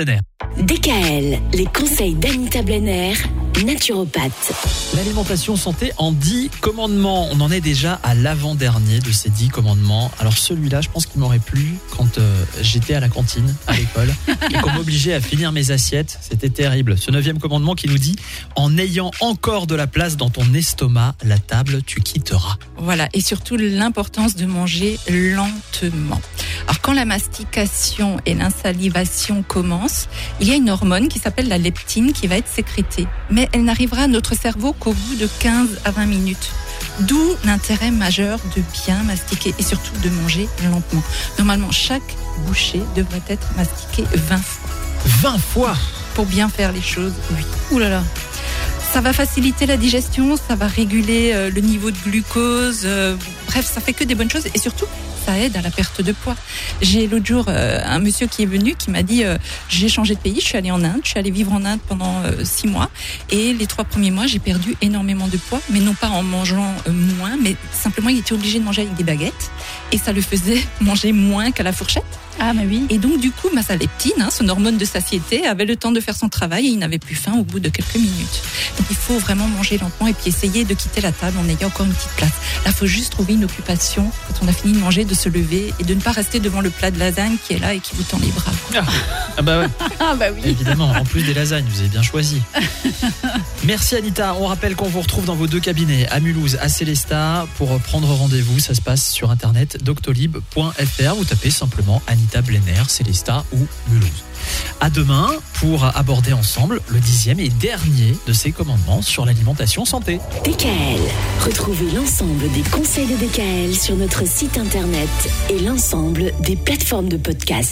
DKL, les conseils d'Anita Blenner, naturopathe. L'alimentation santé en 10 commandements. On en est déjà à l'avant-dernier de ces 10 commandements. Alors celui-là, je pense qu'il m'aurait plu quand euh, j'étais à la cantine, à l'école, et qu'on m'obligeait à finir mes assiettes. C'était terrible. Ce neuvième commandement qui nous dit, en ayant encore de la place dans ton estomac, la table, tu quitteras. Voilà, et surtout l'importance de manger lentement. Alors quand la mastication et l'insalivation commencent, il y a une hormone qui s'appelle la leptine qui va être sécrétée. Mais elle n'arrivera à notre cerveau qu'au bout de 15 à 20 minutes. D'où l'intérêt majeur de bien mastiquer et surtout de manger lentement. Normalement, chaque bouchée devrait être mastiquée 20 fois. 20 fois Pour bien faire les choses, oui. Ouh là là. Ça va faciliter la digestion, ça va réguler euh, le niveau de glucose. euh, bref, ça fait que des bonnes choses et surtout, ça aide à la perte de poids. J'ai l'autre jour euh, un monsieur qui est venu qui m'a dit euh, j'ai changé de pays, je suis allée en Inde, je suis allée vivre en Inde pendant euh, six mois et les trois premiers mois j'ai perdu énormément de poids, mais non pas en mangeant moins, mais simplement il était obligé de manger avec des baguettes et ça le faisait manger moins qu'à la fourchette. Ah, mais oui. Et donc, du coup, ma leptine, hein, son hormone de satiété, avait le temps de faire son travail et il n'avait plus faim au bout de quelques minutes. Donc, il faut vraiment manger lentement et puis essayer de quitter la table en ayant encore une petite place. Là, il faut juste trouver une occupation quand on a fini de manger, de se lever et de ne pas rester devant le plat de lasagne qui est là et qui vous tend les bras. Ah bah ouais, Ah, bah oui. évidemment, en plus des lasagnes, vous avez bien choisi. Merci Anita, on rappelle qu'on vous retrouve dans vos deux cabinets, à Mulhouse, à Célestat, pour prendre rendez-vous. Ça se passe sur internet doctolib.fr. Vous tapez simplement Anita Blenner, Célestat ou Mulhouse. À demain pour aborder ensemble le dixième et dernier de ces commandements sur l'alimentation santé. DKL, retrouvez l'ensemble des conseils de DKL sur notre site internet et l'ensemble des plateformes de podcast.